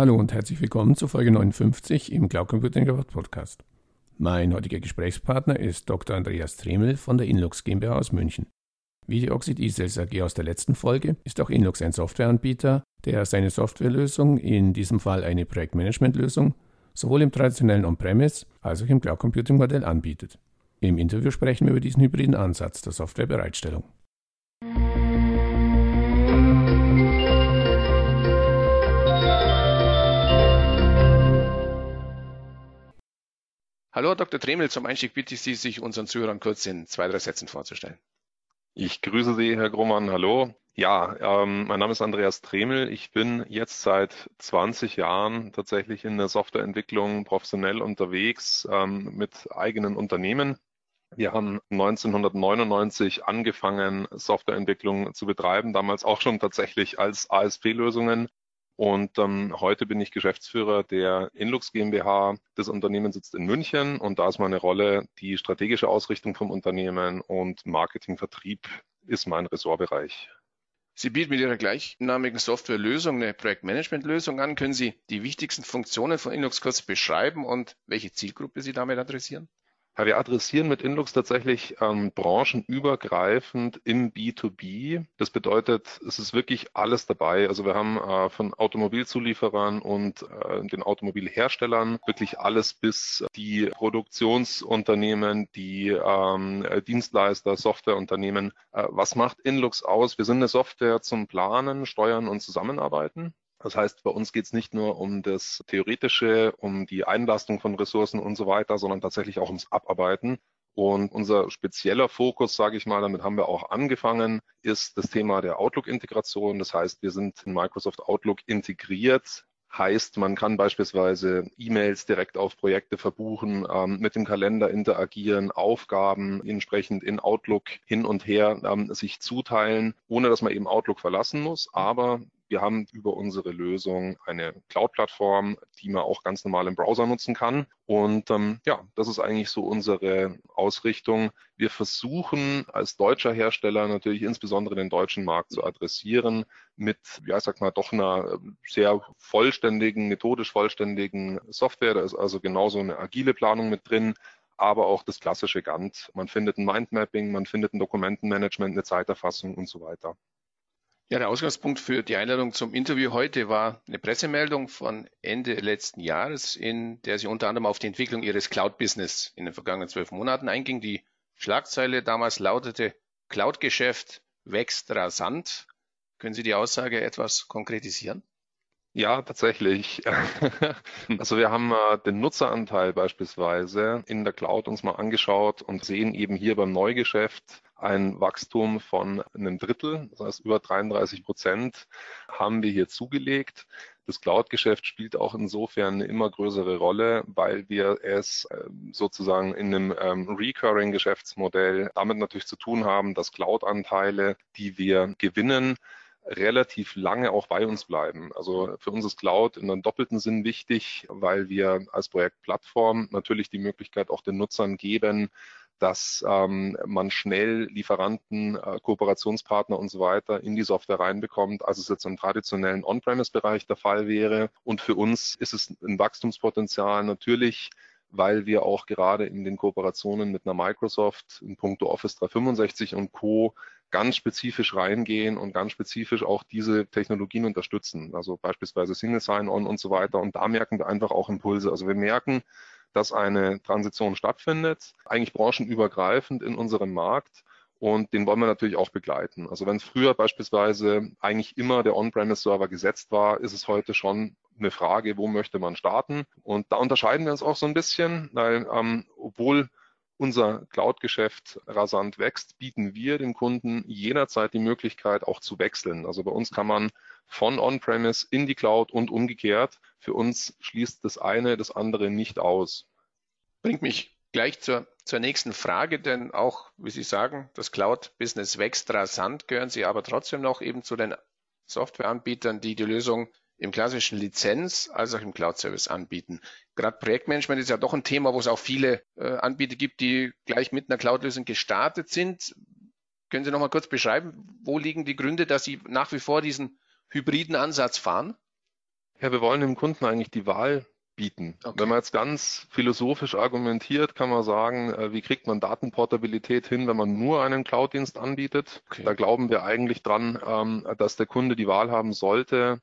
Hallo und herzlich willkommen zur Folge 59 im Cloud Computing About Podcast. Mein heutiger Gesprächspartner ist Dr. Andreas Tremel von der Inlux GmbH aus München. Wie die Oxid eSales AG aus der letzten Folge ist auch Inlux ein Softwareanbieter, der seine Softwarelösung, in diesem Fall eine Projektmanagementlösung, sowohl im traditionellen On-Premise als auch im Cloud Computing Modell anbietet. Im Interview sprechen wir über diesen hybriden Ansatz der Softwarebereitstellung. Hallo, Dr. Tremel. Zum Einstieg bitte ich Sie, sich unseren Zuhörern kurz in zwei, drei Sätzen vorzustellen. Ich grüße Sie, Herr Grummann. Hallo. Ja, ähm, mein Name ist Andreas Tremel. Ich bin jetzt seit 20 Jahren tatsächlich in der Softwareentwicklung professionell unterwegs ähm, mit eigenen Unternehmen. Wir haben 1999 angefangen, Softwareentwicklung zu betreiben, damals auch schon tatsächlich als ASP-Lösungen und ähm, heute bin ich Geschäftsführer der Inlux GmbH. Das Unternehmen sitzt in München und da ist meine Rolle die strategische Ausrichtung vom Unternehmen und Marketing, Vertrieb ist mein Ressortbereich. Sie bieten mit Ihrer gleichnamigen Softwarelösung eine Projektmanagementlösung an. Können Sie die wichtigsten Funktionen von Inlux kurz beschreiben und welche Zielgruppe Sie damit adressieren? Ja, wir adressieren mit Inlux tatsächlich ähm, branchenübergreifend im B2B. Das bedeutet, es ist wirklich alles dabei. Also wir haben äh, von Automobilzulieferern und äh, den Automobilherstellern wirklich alles bis die Produktionsunternehmen, die ähm, Dienstleister, Softwareunternehmen. Äh, was macht Inlux aus? Wir sind eine Software zum Planen, Steuern und Zusammenarbeiten. Das heißt, bei uns geht es nicht nur um das Theoretische, um die Einlastung von Ressourcen und so weiter, sondern tatsächlich auch ums Abarbeiten. Und unser spezieller Fokus, sage ich mal, damit haben wir auch angefangen, ist das Thema der Outlook-Integration. Das heißt, wir sind in Microsoft Outlook integriert. Heißt, man kann beispielsweise E-Mails direkt auf Projekte verbuchen, ähm, mit dem Kalender interagieren, Aufgaben entsprechend in Outlook hin und her ähm, sich zuteilen, ohne dass man eben Outlook verlassen muss. Aber wir haben über unsere Lösung eine Cloud-Plattform, die man auch ganz normal im Browser nutzen kann. Und ähm, ja, das ist eigentlich so unsere Ausrichtung. Wir versuchen als deutscher Hersteller natürlich insbesondere den deutschen Markt zu adressieren mit, ja, ich sag mal, doch einer sehr vollständigen, methodisch vollständigen Software. Da ist also genauso eine agile Planung mit drin aber auch das klassische Gantt. Man findet ein Mindmapping, man findet ein Dokumentenmanagement, eine Zeiterfassung und so weiter. Ja, der Ausgangspunkt für die Einladung zum Interview heute war eine Pressemeldung von Ende letzten Jahres, in der Sie unter anderem auf die Entwicklung Ihres Cloud-Business in den vergangenen zwölf Monaten einging. Die Schlagzeile damals lautete Cloud-Geschäft wächst rasant. Können Sie die Aussage etwas konkretisieren? Ja, tatsächlich. Also wir haben äh, den Nutzeranteil beispielsweise in der Cloud uns mal angeschaut und sehen eben hier beim Neugeschäft ein Wachstum von einem Drittel, das heißt über 33 Prozent haben wir hier zugelegt. Das Cloud-Geschäft spielt auch insofern eine immer größere Rolle, weil wir es ähm, sozusagen in einem ähm, Recurring-Geschäftsmodell damit natürlich zu tun haben, dass Cloud-Anteile, die wir gewinnen, relativ lange auch bei uns bleiben. Also für uns ist Cloud in einem doppelten Sinn wichtig, weil wir als Projektplattform natürlich die Möglichkeit auch den Nutzern geben, dass ähm, man schnell Lieferanten, äh, Kooperationspartner und so weiter in die Software reinbekommt, als es jetzt im traditionellen On-Premise-Bereich der Fall wäre. Und für uns ist es ein Wachstumspotenzial natürlich, weil wir auch gerade in den Kooperationen mit einer Microsoft in puncto Office 365 und Co. ganz spezifisch reingehen und ganz spezifisch auch diese Technologien unterstützen. Also beispielsweise Single Sign-On und so weiter. Und da merken wir einfach auch Impulse. Also wir merken, dass eine Transition stattfindet, eigentlich branchenübergreifend in unserem Markt. Und den wollen wir natürlich auch begleiten. Also wenn früher beispielsweise eigentlich immer der On-Premise-Server gesetzt war, ist es heute schon eine Frage, wo möchte man starten? Und da unterscheiden wir uns auch so ein bisschen, weil ähm, obwohl unser Cloud-Geschäft rasant wächst, bieten wir den Kunden jederzeit die Möglichkeit auch zu wechseln. Also bei uns kann man von On-Premise in die Cloud und umgekehrt. Für uns schließt das eine das andere nicht aus. Bringt mich gleich zur, zur nächsten Frage, denn auch, wie Sie sagen, das Cloud-Business wächst rasant, gehören Sie aber trotzdem noch eben zu den Softwareanbietern, die die Lösung im klassischen Lizenz als auch im Cloud-Service anbieten. Gerade Projektmanagement ist ja doch ein Thema, wo es auch viele äh, Anbieter gibt, die gleich mit einer Cloud-Lösung gestartet sind. Können Sie noch mal kurz beschreiben, wo liegen die Gründe, dass Sie nach wie vor diesen hybriden Ansatz fahren? Ja, wir wollen dem Kunden eigentlich die Wahl bieten. Okay. Wenn man jetzt ganz philosophisch argumentiert, kann man sagen, äh, wie kriegt man Datenportabilität hin, wenn man nur einen Cloud-Dienst anbietet? Okay. Da glauben wir eigentlich dran, ähm, dass der Kunde die Wahl haben sollte,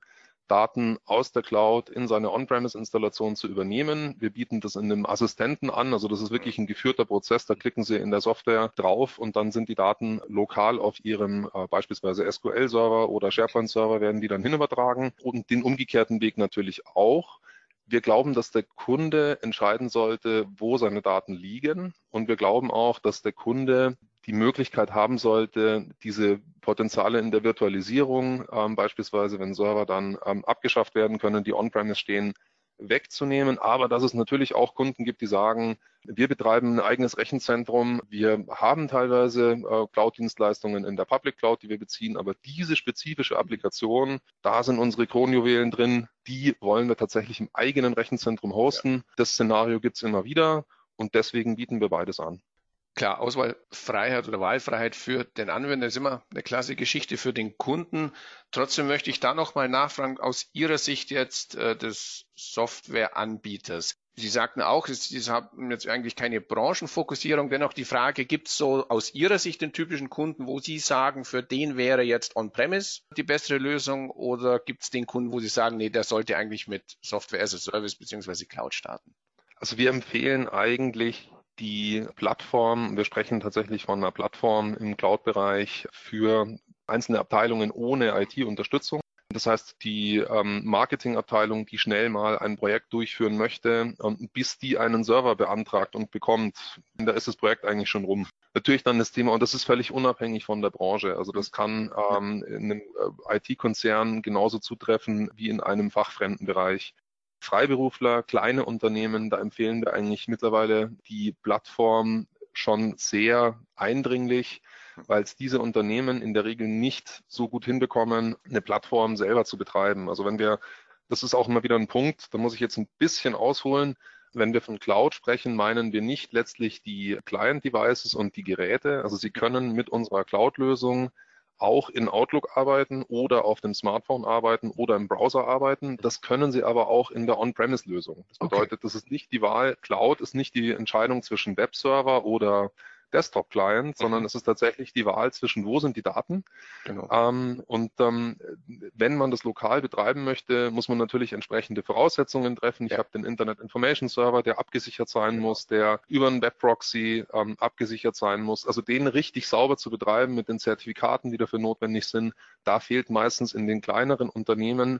Daten aus der Cloud in seine On-Premise-Installation zu übernehmen. Wir bieten das in einem Assistenten an, also das ist wirklich ein geführter Prozess. Da klicken Sie in der Software drauf und dann sind die Daten lokal auf Ihrem äh, beispielsweise SQL-Server oder SharePoint-Server werden die dann hinübertragen und den umgekehrten Weg natürlich auch. Wir glauben, dass der Kunde entscheiden sollte, wo seine Daten liegen. Und wir glauben auch, dass der Kunde die Möglichkeit haben sollte, diese Potenziale in der Virtualisierung, ähm, beispielsweise wenn Server dann ähm, abgeschafft werden können, die on-premise stehen, wegzunehmen. Aber dass es natürlich auch Kunden gibt, die sagen, wir betreiben ein eigenes Rechenzentrum. Wir haben teilweise äh, Cloud-Dienstleistungen in der Public Cloud, die wir beziehen, aber diese spezifische Applikation, da sind unsere Kronjuwelen drin, die wollen wir tatsächlich im eigenen Rechenzentrum hosten. Ja. Das Szenario gibt es immer wieder und deswegen bieten wir beides an. Klar, Auswahlfreiheit oder Wahlfreiheit für den Anwender ist immer eine klasse Geschichte für den Kunden. Trotzdem möchte ich da nochmal nachfragen, aus Ihrer Sicht jetzt äh, des Softwareanbieters. Sie sagten auch, Sie haben jetzt eigentlich keine Branchenfokussierung. Dennoch die Frage, gibt es so aus Ihrer Sicht den typischen Kunden, wo Sie sagen, für den wäre jetzt On-Premise die bessere Lösung oder gibt es den Kunden, wo Sie sagen, nee, der sollte eigentlich mit Software as a Service beziehungsweise Cloud starten? Also wir empfehlen eigentlich die Plattform, wir sprechen tatsächlich von einer Plattform im Cloud-Bereich für einzelne Abteilungen ohne IT-Unterstützung. Das heißt, die ähm, Marketingabteilung, die schnell mal ein Projekt durchführen möchte, ähm, bis die einen Server beantragt und bekommt, da ist das Projekt eigentlich schon rum. Natürlich dann das Thema, und das ist völlig unabhängig von der Branche. Also das kann ähm, in einem äh, IT-Konzern genauso zutreffen wie in einem fachfremden Bereich. Freiberufler, kleine Unternehmen, da empfehlen wir eigentlich mittlerweile die Plattform schon sehr eindringlich, weil es diese Unternehmen in der Regel nicht so gut hinbekommen, eine Plattform selber zu betreiben. Also wenn wir, das ist auch immer wieder ein Punkt, da muss ich jetzt ein bisschen ausholen. Wenn wir von Cloud sprechen, meinen wir nicht letztlich die Client-Devices und die Geräte. Also Sie können mit unserer Cloud-Lösung auch in Outlook arbeiten oder auf dem Smartphone arbeiten oder im Browser arbeiten. Das können Sie aber auch in der On-Premise-Lösung. Das bedeutet, okay. das ist nicht die Wahl, Cloud ist nicht die Entscheidung zwischen Webserver oder Desktop-Client, sondern mhm. es ist tatsächlich die Wahl zwischen, wo sind die Daten. Genau. Ähm, und ähm, wenn man das lokal betreiben möchte, muss man natürlich entsprechende Voraussetzungen treffen. Ich ja. habe den Internet Information Server, der abgesichert sein genau. muss, der über einen Web-Proxy ähm, abgesichert sein muss. Also den richtig sauber zu betreiben mit den Zertifikaten, die dafür notwendig sind, da fehlt meistens in den kleineren Unternehmen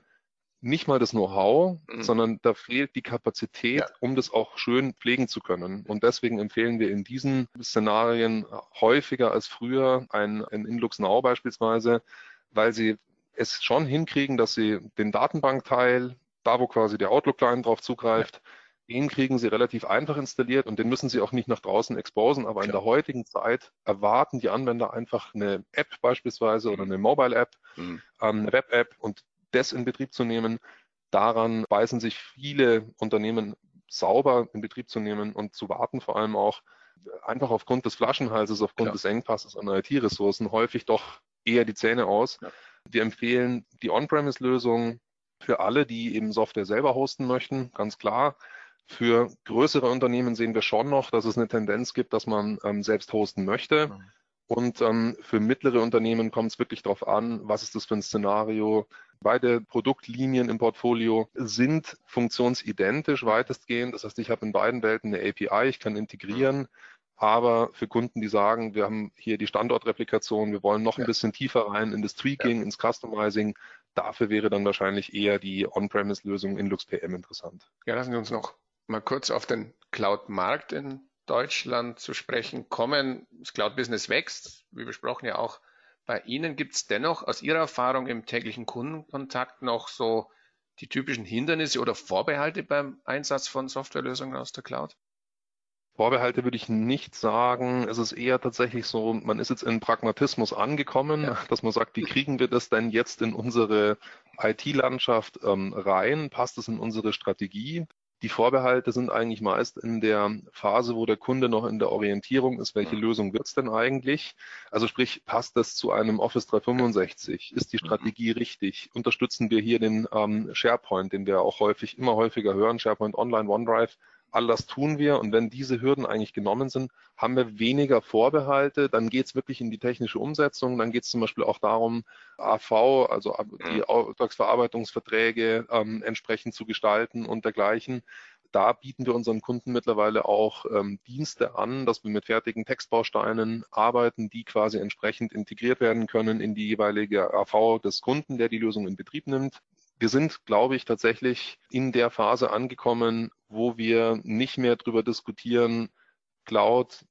nicht mal das Know-how, mhm. sondern da fehlt die Kapazität, ja. um das auch schön pflegen zu können. Und deswegen empfehlen wir in diesen Szenarien häufiger als früher ein, ein Inlux Now beispielsweise, weil sie es schon hinkriegen, dass sie den Datenbankteil, da wo quasi der Outlook-Client drauf zugreift, ja. den kriegen sie relativ einfach installiert und den müssen sie auch nicht nach draußen exposen. Aber Klar. in der heutigen Zeit erwarten die Anwender einfach eine App beispielsweise mhm. oder eine Mobile-App, mhm. ähm, eine Web-App und das in Betrieb zu nehmen. Daran beißen sich viele Unternehmen sauber in Betrieb zu nehmen und zu warten, vor allem auch einfach aufgrund des Flaschenhalses, aufgrund ja. des Engpasses an IT-Ressourcen häufig doch eher die Zähne aus. Ja. Wir empfehlen die On-Premise-Lösung für alle, die eben Software selber hosten möchten, ganz klar. Für größere Unternehmen sehen wir schon noch, dass es eine Tendenz gibt, dass man ähm, selbst hosten möchte. Mhm. Und ähm, für mittlere Unternehmen kommt es wirklich darauf an, was ist das für ein Szenario. Beide Produktlinien im Portfolio sind funktionsidentisch weitestgehend. Das heißt, ich habe in beiden Welten eine API, ich kann integrieren. Aber für Kunden, die sagen, wir haben hier die Standortreplikation, wir wollen noch ein bisschen tiefer rein in das Tweaking, ja. ins Customizing, dafür wäre dann wahrscheinlich eher die On-Premise-Lösung in LuxPM interessant. Ja, lassen Sie uns noch mal kurz auf den Cloud-Markt in Deutschland zu sprechen kommen. Das Cloud-Business wächst, wie besprochen ja auch bei Ihnen. Gibt es dennoch aus Ihrer Erfahrung im täglichen Kundenkontakt noch so die typischen Hindernisse oder Vorbehalte beim Einsatz von Softwarelösungen aus der Cloud? Vorbehalte würde ich nicht sagen. Es ist eher tatsächlich so, man ist jetzt in Pragmatismus angekommen, ja. dass man sagt, wie kriegen wir das denn jetzt in unsere IT-Landschaft ähm, rein? Passt es in unsere Strategie? Die Vorbehalte sind eigentlich meist in der Phase, wo der Kunde noch in der Orientierung ist, welche Lösung wird es denn eigentlich? Also sprich, passt das zu einem Office 365? Ist die mhm. Strategie richtig? Unterstützen wir hier den ähm, SharePoint, den wir auch häufig, immer häufiger hören, SharePoint Online, OneDrive? All das tun wir und wenn diese Hürden eigentlich genommen sind, haben wir weniger Vorbehalte. Dann geht es wirklich in die technische Umsetzung. Dann geht es zum Beispiel auch darum, AV, also die mhm. Auftragsverarbeitungsverträge ähm, entsprechend zu gestalten und dergleichen. Da bieten wir unseren Kunden mittlerweile auch ähm, Dienste an, dass wir mit fertigen Textbausteinen arbeiten, die quasi entsprechend integriert werden können in die jeweilige AV des Kunden, der die Lösung in Betrieb nimmt wir sind, glaube ich, tatsächlich in der Phase angekommen, wo wir nicht mehr darüber diskutieren, Cloud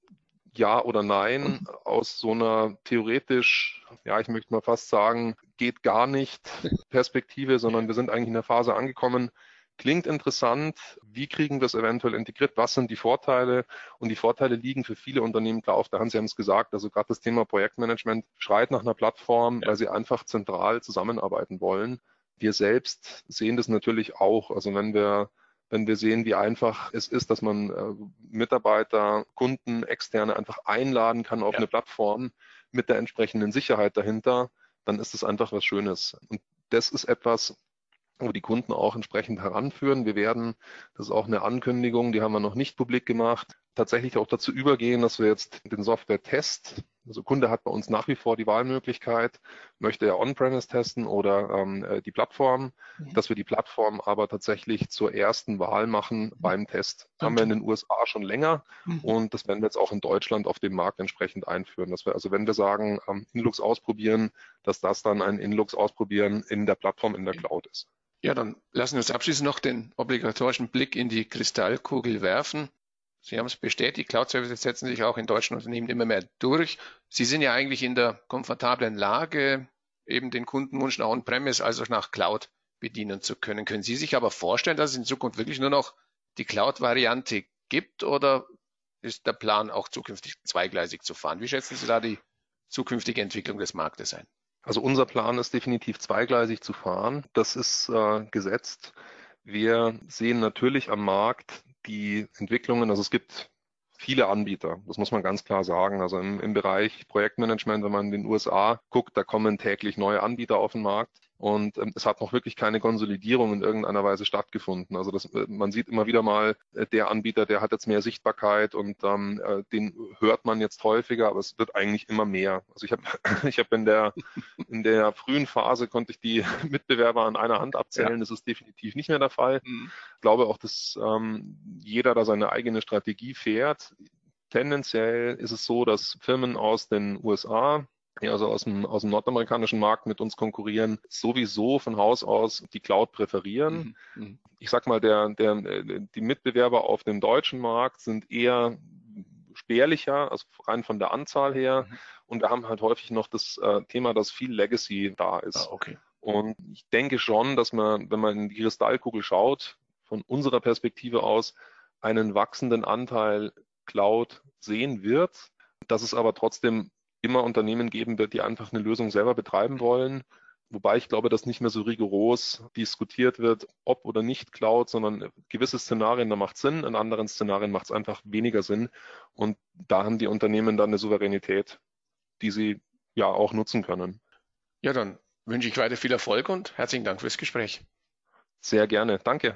ja oder nein, aus so einer theoretisch, ja, ich möchte mal fast sagen, geht gar nicht Perspektive, sondern wir sind eigentlich in der Phase angekommen, klingt interessant, wie kriegen wir es eventuell integriert, was sind die Vorteile? Und die Vorteile liegen für viele Unternehmen klar auf der Hand. Sie haben es gesagt, also gerade das Thema Projektmanagement schreit nach einer Plattform, weil sie einfach zentral zusammenarbeiten wollen. Wir selbst sehen das natürlich auch. Also wenn wir wenn wir sehen, wie einfach es ist, dass man äh, Mitarbeiter, Kunden, Externe einfach einladen kann auf ja. eine Plattform mit der entsprechenden Sicherheit dahinter, dann ist es einfach was Schönes. Und das ist etwas, wo die Kunden auch entsprechend heranführen. Wir werden, das ist auch eine Ankündigung, die haben wir noch nicht publik gemacht, tatsächlich auch dazu übergehen, dass wir jetzt den Software-Test also Kunde hat bei uns nach wie vor die Wahlmöglichkeit, möchte er On-Premise testen oder ähm, äh, die Plattform, mhm. dass wir die Plattform aber tatsächlich zur ersten Wahl machen mhm. beim Test. Das haben wir in den USA schon länger mhm. und das werden wir jetzt auch in Deutschland auf dem Markt entsprechend einführen. Dass wir, also wenn wir sagen, ähm, Inlux ausprobieren, dass das dann ein Inlux ausprobieren in der Plattform in der Cloud ist. Ja, dann lassen wir uns abschließend noch den obligatorischen Blick in die Kristallkugel werfen. Sie haben es bestätigt, Cloud-Services setzen sich auch in deutschen Unternehmen immer mehr durch. Sie sind ja eigentlich in der komfortablen Lage, eben den Kundenwunsch nach On-Premise, also nach Cloud bedienen zu können. Können Sie sich aber vorstellen, dass es in Zukunft wirklich nur noch die Cloud-Variante gibt oder ist der Plan auch zukünftig zweigleisig zu fahren? Wie schätzen Sie da die zukünftige Entwicklung des Marktes ein? Also unser Plan ist definitiv zweigleisig zu fahren. Das ist äh, gesetzt. Wir sehen natürlich am Markt die Entwicklungen, also es gibt viele Anbieter, das muss man ganz klar sagen. Also im, im Bereich Projektmanagement, wenn man in den USA guckt, da kommen täglich neue Anbieter auf den Markt. Und ähm, es hat noch wirklich keine Konsolidierung in irgendeiner Weise stattgefunden. Also das, äh, man sieht immer wieder mal, äh, der Anbieter, der hat jetzt mehr Sichtbarkeit und ähm, äh, den hört man jetzt häufiger, aber es wird eigentlich immer mehr. Also ich habe ich hab in der in der frühen Phase konnte ich die Mitbewerber an einer Hand abzählen. Ja. Das ist definitiv nicht mehr der Fall. Mhm. Ich glaube auch, dass ähm, jeder da seine eigene Strategie fährt. Tendenziell ist es so, dass Firmen aus den USA die also aus dem, aus dem nordamerikanischen Markt mit uns konkurrieren, sowieso von Haus aus die Cloud präferieren. Mhm. mhm. Ich sag mal, der, der, die Mitbewerber auf dem deutschen Markt sind eher spärlicher, also rein von der Anzahl her. Mhm. Und wir haben halt häufig noch das äh, Thema, dass viel Legacy da ist. Ah, okay. Und ich denke schon, dass man, wenn man in die Kristallkugel schaut, von unserer Perspektive aus einen wachsenden Anteil Cloud sehen wird, dass es aber trotzdem immer Unternehmen geben wird, die einfach eine Lösung selber betreiben wollen. Wobei ich glaube, dass nicht mehr so rigoros diskutiert wird, ob oder nicht Cloud, sondern gewisse Szenarien, da macht Sinn, in anderen Szenarien macht es einfach weniger Sinn. Und da haben die Unternehmen dann eine Souveränität, die sie ja auch nutzen können. Ja, dann wünsche ich weiter viel Erfolg und herzlichen Dank fürs Gespräch. Sehr gerne. Danke.